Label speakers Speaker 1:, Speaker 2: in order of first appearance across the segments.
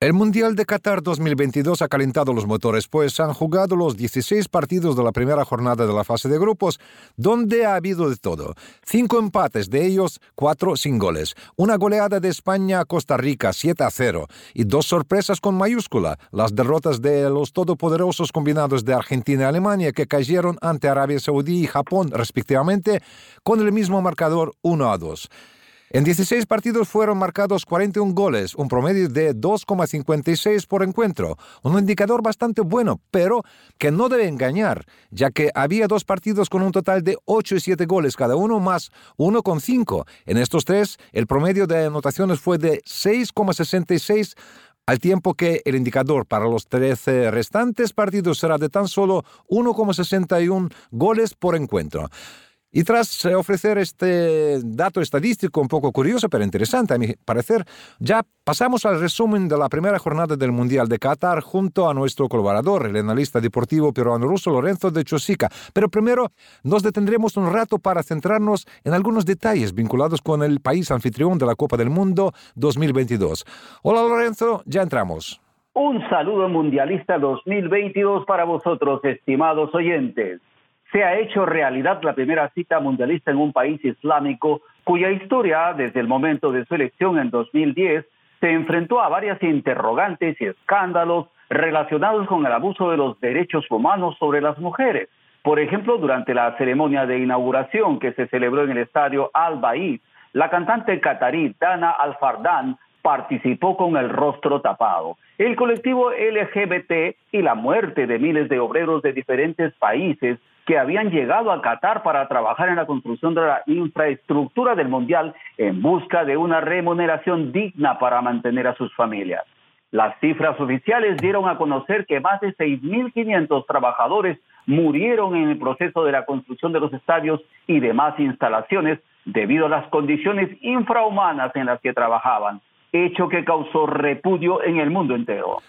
Speaker 1: El Mundial de Qatar 2022 ha calentado los motores, pues han jugado los 16 partidos de la primera jornada de la fase de grupos, donde ha habido de todo. Cinco empates, de ellos cuatro sin goles. Una goleada de España a Costa Rica, 7 a 0. Y dos sorpresas con mayúscula, las derrotas de los todopoderosos combinados de Argentina y Alemania, que cayeron ante Arabia Saudí y Japón, respectivamente, con el mismo marcador 1 a 2. En 16 partidos fueron marcados 41 goles, un promedio de 2,56 por encuentro, un indicador bastante bueno, pero que no debe engañar, ya que había dos partidos con un total de 8 y 7 goles cada uno más 1,5. En estos tres, el promedio de anotaciones fue de 6,66 al tiempo que el indicador para los 13 restantes partidos será de tan solo 1,61 goles por encuentro. Y tras eh, ofrecer este dato estadístico un poco curioso pero interesante a mi parecer, ya pasamos al resumen de la primera jornada del Mundial de Qatar junto a nuestro colaborador, el analista deportivo peruano-ruso Lorenzo de Chosica. Pero primero nos detendremos un rato para centrarnos en algunos detalles vinculados con el país anfitrión de la Copa del Mundo 2022. Hola Lorenzo, ya entramos.
Speaker 2: Un saludo mundialista 2022 para vosotros, estimados oyentes se ha hecho realidad la primera cita mundialista en un país islámico cuya historia, desde el momento de su elección en 2010, se enfrentó a varias interrogantes y escándalos relacionados con el abuso de los derechos humanos sobre las mujeres. Por ejemplo, durante la ceremonia de inauguración que se celebró en el estadio Al Baid, la cantante catarí Dana Al-Fardan participó con el rostro tapado. El colectivo LGBT y la muerte de miles de obreros de diferentes países que habían llegado a Qatar para trabajar en la construcción de la infraestructura del Mundial en busca de una remuneración digna para mantener a sus familias. Las cifras oficiales dieron a conocer que más de 6.500 trabajadores murieron en el proceso de la construcción de los estadios y demás instalaciones debido a las condiciones infrahumanas en las que trabajaban, hecho que causó repudio en el mundo entero.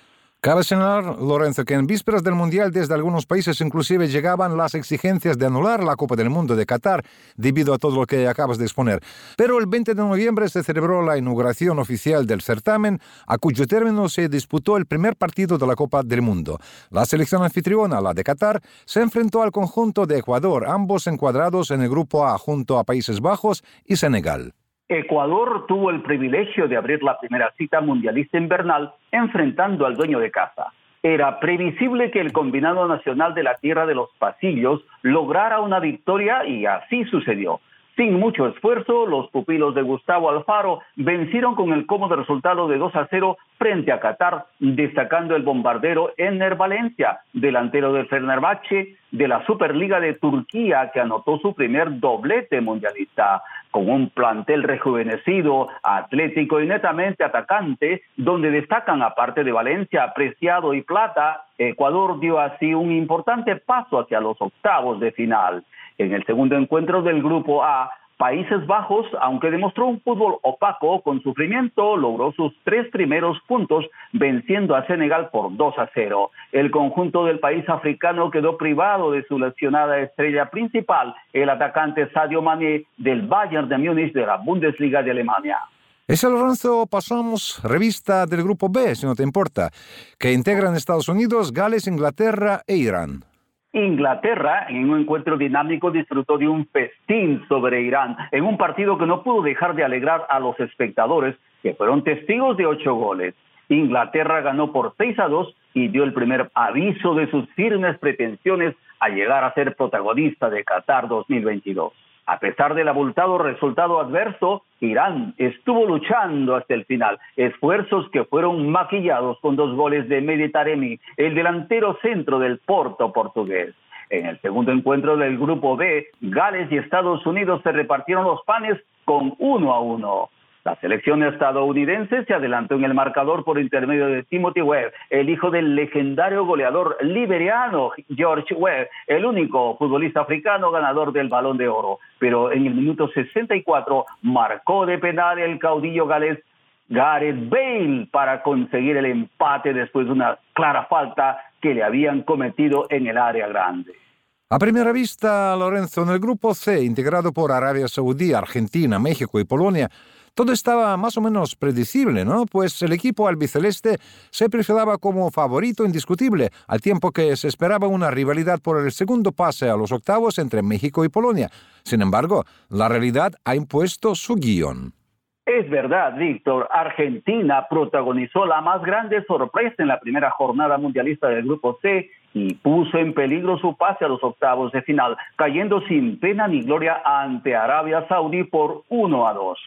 Speaker 1: Cabe señalar, Lorenzo, que en vísperas del Mundial desde algunos países inclusive llegaban las exigencias de anular la Copa del Mundo de Qatar debido a todo lo que acabas de exponer. Pero el 20 de noviembre se celebró la inauguración oficial del certamen, a cuyo término se disputó el primer partido de la Copa del Mundo. La selección anfitriona, la de Qatar, se enfrentó al conjunto de Ecuador, ambos encuadrados en el grupo A junto a Países Bajos y Senegal.
Speaker 2: Ecuador tuvo el privilegio de abrir la primera cita mundialista invernal enfrentando al dueño de casa. Era previsible que el combinado nacional de la Tierra de los Pasillos lograra una victoria y así sucedió. Sin mucho esfuerzo, los pupilos de Gustavo Alfaro vencieron con el cómodo resultado de 2 a 0 frente a Qatar, destacando el bombardero Enner Valencia, delantero del Fenerbahce de la Superliga de Turquía, que anotó su primer doblete mundialista. Con un plantel rejuvenecido, atlético y netamente atacante, donde destacan, aparte de Valencia, Preciado y Plata, Ecuador dio así un importante paso hacia los octavos de final. En el segundo encuentro del Grupo A, Países Bajos, aunque demostró un fútbol opaco con sufrimiento, logró sus tres primeros puntos venciendo a Senegal por 2 a 0. El conjunto del país africano quedó privado de su lesionada estrella principal, el atacante Sadio Mané del Bayern de Múnich de la Bundesliga de Alemania.
Speaker 1: Es el Lorenzo, pasamos revista del Grupo B, si no te importa, que integran Estados Unidos, Gales, Inglaterra e Irán.
Speaker 2: Inglaterra, en un encuentro dinámico, disfrutó de un festín sobre Irán, en un partido que no pudo dejar de alegrar a los espectadores, que fueron testigos de ocho goles. Inglaterra ganó por 6 a 2 y dio el primer aviso de sus firmes pretensiones a llegar a ser protagonista de Qatar 2022. A pesar del abultado resultado adverso, Irán estuvo luchando hasta el final, esfuerzos que fueron maquillados con dos goles de Meditaremi, el delantero centro del Porto portugués. En el segundo encuentro del Grupo B, Gales y Estados Unidos se repartieron los panes con uno a uno. La selección estadounidense se adelantó en el marcador por intermedio de Timothy Webb, el hijo del legendario goleador liberiano George Webb, el único futbolista africano ganador del Balón de Oro. Pero en el minuto 64 marcó de penal el caudillo galés Gareth Bale para conseguir el empate después de una clara falta que le habían cometido en el área grande.
Speaker 1: A primera vista, Lorenzo, en el grupo C, integrado por Arabia Saudí, Argentina, México y Polonia, todo estaba más o menos predecible, ¿no? Pues el equipo albiceleste se perfilaba como favorito indiscutible, al tiempo que se esperaba una rivalidad por el segundo pase a los octavos entre México y Polonia. Sin embargo, la realidad ha impuesto su guion.
Speaker 2: Es verdad, Víctor, Argentina protagonizó la más grande sorpresa en la primera jornada mundialista del Grupo C y puso en peligro su pase a los octavos de final, cayendo sin pena ni gloria ante Arabia Saudí por 1 a 2.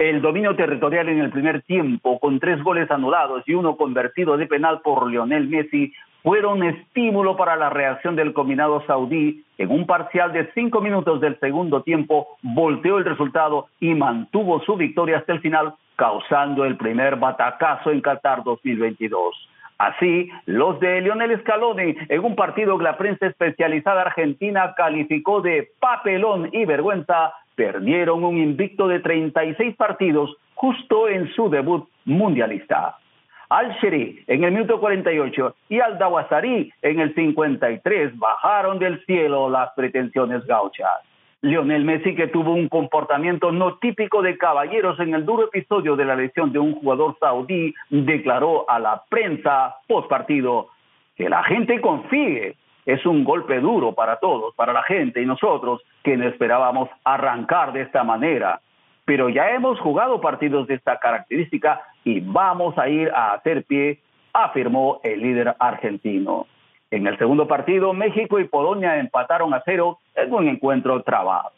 Speaker 2: El dominio territorial en el primer tiempo, con tres goles anulados y uno convertido de penal por Lionel Messi, fueron estímulo para la reacción del combinado saudí. En un parcial de cinco minutos del segundo tiempo, volteó el resultado y mantuvo su victoria hasta el final, causando el primer batacazo en Qatar 2022. Así, los de Lionel Scaloni, en un partido que la prensa especializada argentina calificó de papelón y vergüenza, perdieron un invicto de 36 partidos justo en su debut mundialista. Al-Sheri en el minuto 48 y Al-Dawasari en el 53 bajaron del cielo las pretensiones gauchas. Lionel Messi, que tuvo un comportamiento no típico de caballeros en el duro episodio de la lesión de un jugador saudí, declaró a la prensa post partido que la gente confíe. Es un golpe duro para todos, para la gente y nosotros que esperábamos arrancar de esta manera pero ya hemos jugado partidos de esta característica y vamos a ir a hacer pie, afirmó el líder argentino. En el segundo partido, México y Polonia empataron a cero en un encuentro trabado.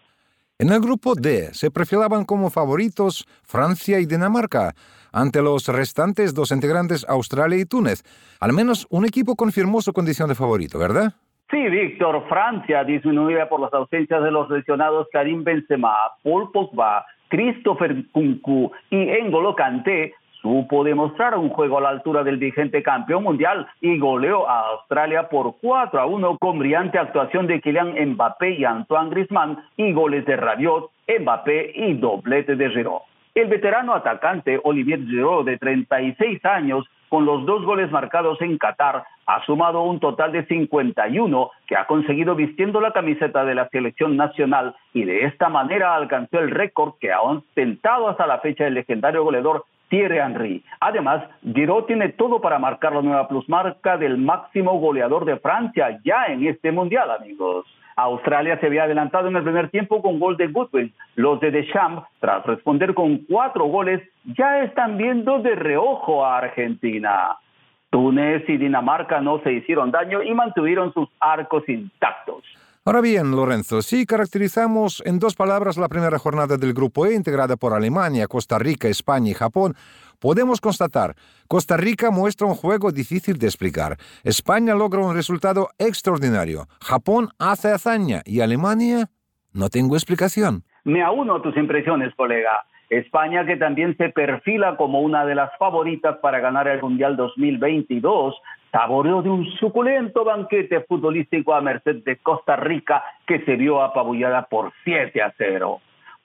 Speaker 1: En el grupo D se perfilaban como favoritos Francia y Dinamarca ante los restantes dos integrantes Australia y Túnez. Al menos un equipo confirmó su condición de favorito, ¿verdad?
Speaker 2: Sí, Víctor, Francia disminuida por las ausencias de los lesionados Karim Benzema, Paul Pogba, Christopher Kunku y Engolo Kanté supo demostrar un juego a la altura del vigente campeón mundial y goleó a Australia por 4 a 1 con brillante actuación de Kylian Mbappé y Antoine Griezmann y goles de Rabiot, Mbappé y doblete de Giroud. El veterano atacante Olivier Giroud, de 36 años, con los dos goles marcados en Qatar, ha sumado un total de 51 que ha conseguido vistiendo la camiseta de la selección nacional y de esta manera alcanzó el récord que ha ostentado hasta la fecha el legendario goleador Thierry Henry. Además, Giroud tiene todo para marcar la nueva plusmarca del máximo goleador de Francia ya en este mundial, amigos. Australia se había adelantado en el primer tiempo con gol de Goodwin. Los de Deschamps, tras responder con cuatro goles, ya están viendo de reojo a Argentina. Túnez y Dinamarca no se hicieron daño y mantuvieron sus arcos intactos.
Speaker 1: Ahora bien, Lorenzo, si caracterizamos en dos palabras la primera jornada del Grupo E, integrada por Alemania, Costa Rica, España y Japón, podemos constatar, Costa Rica muestra un juego difícil de explicar, España logra un resultado extraordinario, Japón hace hazaña y Alemania no tengo explicación.
Speaker 2: Me auno a tus impresiones, colega. España, que también se perfila como una de las favoritas para ganar el Mundial 2022, saboreó de un suculento banquete futbolístico a merced de Costa Rica, que se vio apabullada por 7 a 0.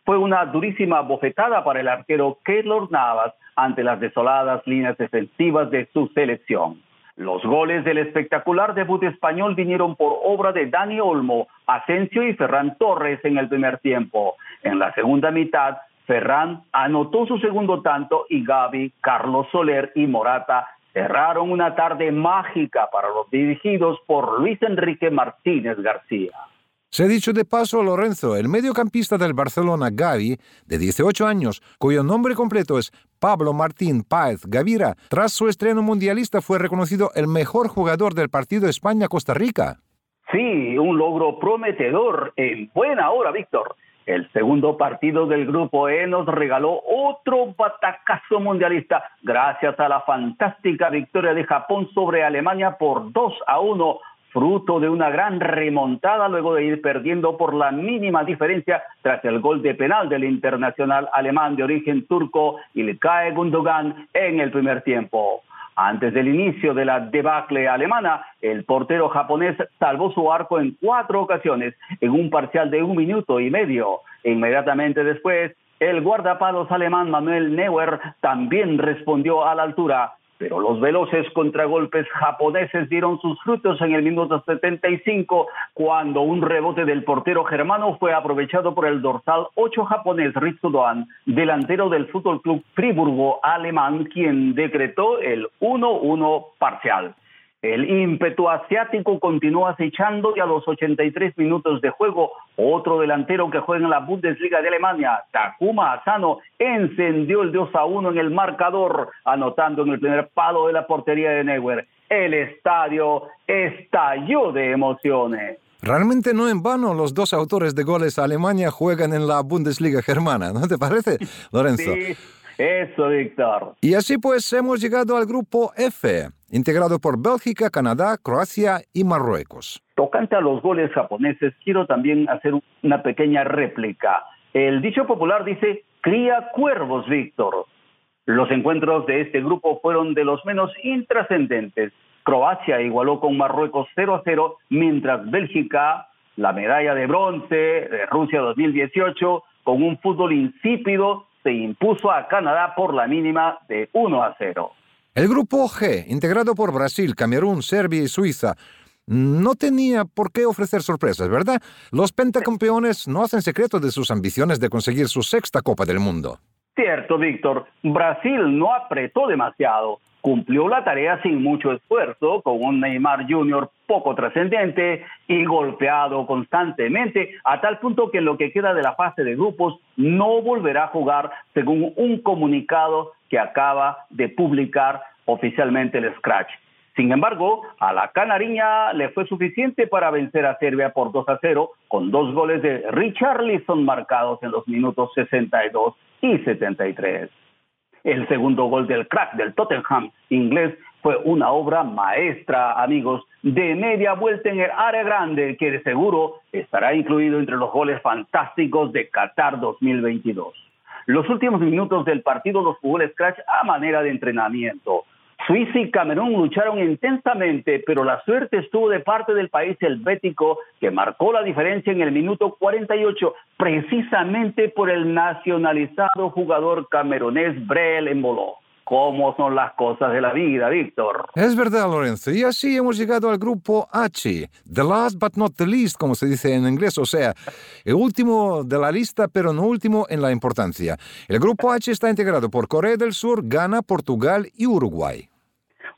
Speaker 2: Fue una durísima bofetada para el arquero Keylor Navas ante las desoladas líneas defensivas de su selección. Los goles del espectacular debut español vinieron por obra de Dani Olmo, Asensio y Ferran Torres en el primer tiempo. En la segunda mitad, Ferran anotó su segundo tanto y Gaby, Carlos Soler y Morata cerraron una tarde mágica para los dirigidos por Luis Enrique Martínez García.
Speaker 1: Se ha dicho de paso, Lorenzo, el mediocampista del Barcelona, Gaby, de 18 años, cuyo nombre completo es Pablo Martín Páez Gavira, tras su estreno mundialista fue reconocido el mejor jugador del partido España-Costa Rica.
Speaker 2: Sí, un logro prometedor en buena hora, Víctor. El segundo partido del Grupo E nos regaló otro batacazo mundialista gracias a la fantástica victoria de Japón sobre Alemania por 2 a 1, fruto de una gran remontada luego de ir perdiendo por la mínima diferencia tras el gol de penal del internacional alemán de origen turco Ilkay Gundogan en el primer tiempo. Antes del inicio de la debacle alemana, el portero japonés salvó su arco en cuatro ocasiones en un parcial de un minuto y medio. Inmediatamente después, El guardapalos alemán Manuel Neuer también respondió a la altura, pero los veloces contragolpes japoneses dieron sus frutos en el minuto 75 cuando un rebote del portero germano fue aprovechado por el dorsal 8 japonés Ritsu Doan, delantero del Fútbol Club Friburgo alemán, quien decretó el 1-1 parcial. El ímpetu asiático continuó acechando y a los 83 minutos de juego, otro delantero que juega en la Bundesliga de Alemania, Takuma Asano, encendió el 2 a 1 en el marcador, anotando en el primer palo de la portería de Neuer. El estadio estalló de emociones.
Speaker 1: Realmente no en vano los dos autores de goles a Alemania juegan en la Bundesliga germana, ¿no te parece, Lorenzo?
Speaker 2: Sí, eso, Víctor.
Speaker 1: Y así pues hemos llegado al grupo F integrado por Bélgica, Canadá, Croacia y Marruecos.
Speaker 2: Tocante a los goles japoneses, quiero también hacer una pequeña réplica. El dicho popular dice, cría cuervos, Víctor. Los encuentros de este grupo fueron de los menos intrascendentes. Croacia igualó con Marruecos 0 a 0, mientras Bélgica, la medalla de bronce de Rusia 2018, con un fútbol insípido, se impuso a Canadá por la mínima de 1 a 0.
Speaker 1: El grupo G, integrado por Brasil, Camerún, Serbia y Suiza, no tenía por qué ofrecer sorpresas, ¿verdad? Los pentacampeones no hacen secreto de sus ambiciones de conseguir su sexta Copa del Mundo.
Speaker 2: Cierto, Víctor. Brasil no apretó demasiado. Cumplió la tarea sin mucho esfuerzo, con un Neymar Jr. poco trascendente y golpeado constantemente, a tal punto que en lo que queda de la fase de grupos no volverá a jugar, según un comunicado que acaba de publicar oficialmente el Scratch. Sin embargo, a la canariña le fue suficiente para vencer a Serbia por 2 a 0, con dos goles de Richarlison marcados en los minutos 62 y 73. El segundo gol del crack del Tottenham inglés fue una obra maestra, amigos, de media vuelta en el área grande, que de seguro estará incluido entre los goles fantásticos de Qatar 2022. Los últimos minutos del partido los jugó el Scratch a manera de entrenamiento. Suiza y Camerún lucharon intensamente, pero la suerte estuvo de parte del país helvético, que marcó la diferencia en el minuto 48, precisamente por el nacionalizado jugador camerunés Brel Embolo cómo son las cosas de la vida, Víctor.
Speaker 1: Es verdad, Lorenzo. Y así hemos llegado al grupo H, the last but not the least, como se dice en inglés, o sea, el último de la lista, pero no último en la importancia. El grupo H está integrado por Corea del Sur, Ghana, Portugal y Uruguay.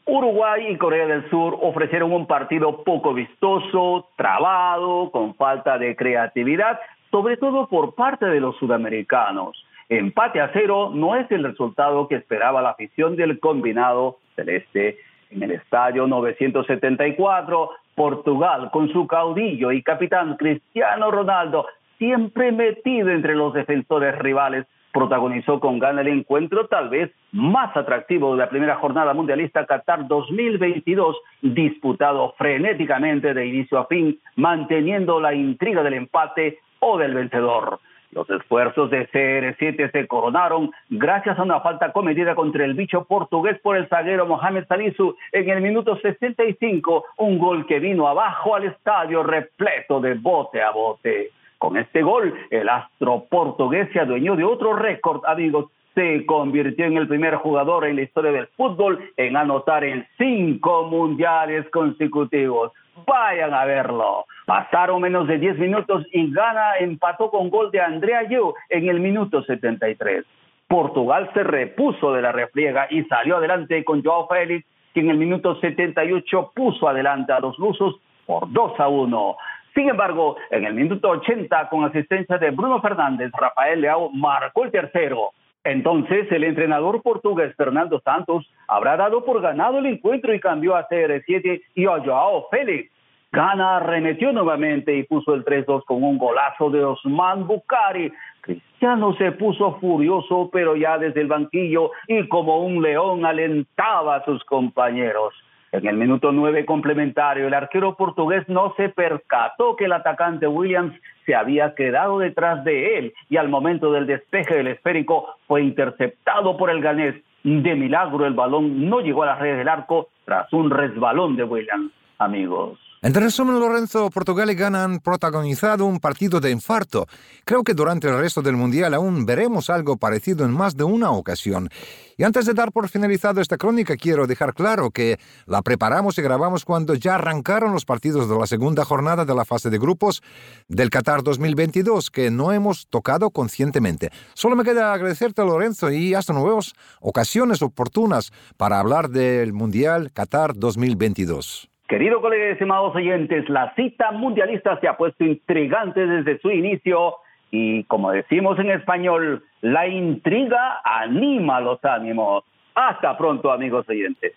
Speaker 2: Uruguay y Corea del Sur ofrecieron un partido poco vistoso, trabado, con falta de creatividad, sobre todo por parte de los sudamericanos. Empate a cero no es el resultado que esperaba la afición del combinado celeste en el estadio 974. Portugal, con su caudillo y capitán Cristiano Ronaldo, siempre metido entre los defensores rivales, protagonizó con gana el encuentro tal vez más atractivo de la primera jornada mundialista Qatar 2022, disputado frenéticamente de inicio a fin, manteniendo la intriga del empate o del vencedor. Los esfuerzos de CR7 se coronaron gracias a una falta cometida contra el bicho portugués por el zaguero Mohamed Salisu en el minuto 65, un gol que vino abajo al estadio repleto de bote a bote. Con este gol, el astro portugués se adueñó de otro récord, amigos. Se convirtió en el primer jugador en la historia del fútbol en anotar en cinco mundiales consecutivos. Vayan a verlo. Pasaron menos de 10 minutos y Ghana empató con gol de Andrea Yu en el minuto 73. Portugal se repuso de la refriega y salió adelante con Joao Félix, que en el minuto 78 puso adelante a los lusos por 2 a 1. Sin embargo, en el minuto 80, con asistencia de Bruno Fernández, Rafael Leao marcó el tercero. Entonces, el entrenador portugués Fernando Santos habrá dado por ganado el encuentro y cambió a CR7 y a Joao Félix. Gana arremetió nuevamente y puso el 3-2 con un golazo de Osman Bukari. Cristiano se puso furioso, pero ya desde el banquillo y como un león alentaba a sus compañeros. En el minuto nueve complementario, el arquero portugués no se percató que el atacante Williams se había quedado detrás de él y al momento del despeje del esférico fue interceptado por el ganés. De milagro el balón no llegó a las redes del arco tras un resbalón de Williams. Amigos.
Speaker 1: En resumen, Lorenzo, Portugal y Ghana han protagonizado un partido de infarto. Creo que durante el resto del Mundial aún veremos algo parecido en más de una ocasión. Y antes de dar por finalizado esta crónica, quiero dejar claro que la preparamos y grabamos cuando ya arrancaron los partidos de la segunda jornada de la fase de grupos del Qatar 2022, que no hemos tocado conscientemente. Solo me queda agradecerte, Lorenzo, y hasta nuevas ocasiones oportunas para hablar del Mundial Qatar 2022.
Speaker 2: Querido colega y estimados oyentes, la cita mundialista se ha puesto intrigante desde su inicio y, como decimos en español, la intriga anima los ánimos. Hasta pronto, amigos oyentes.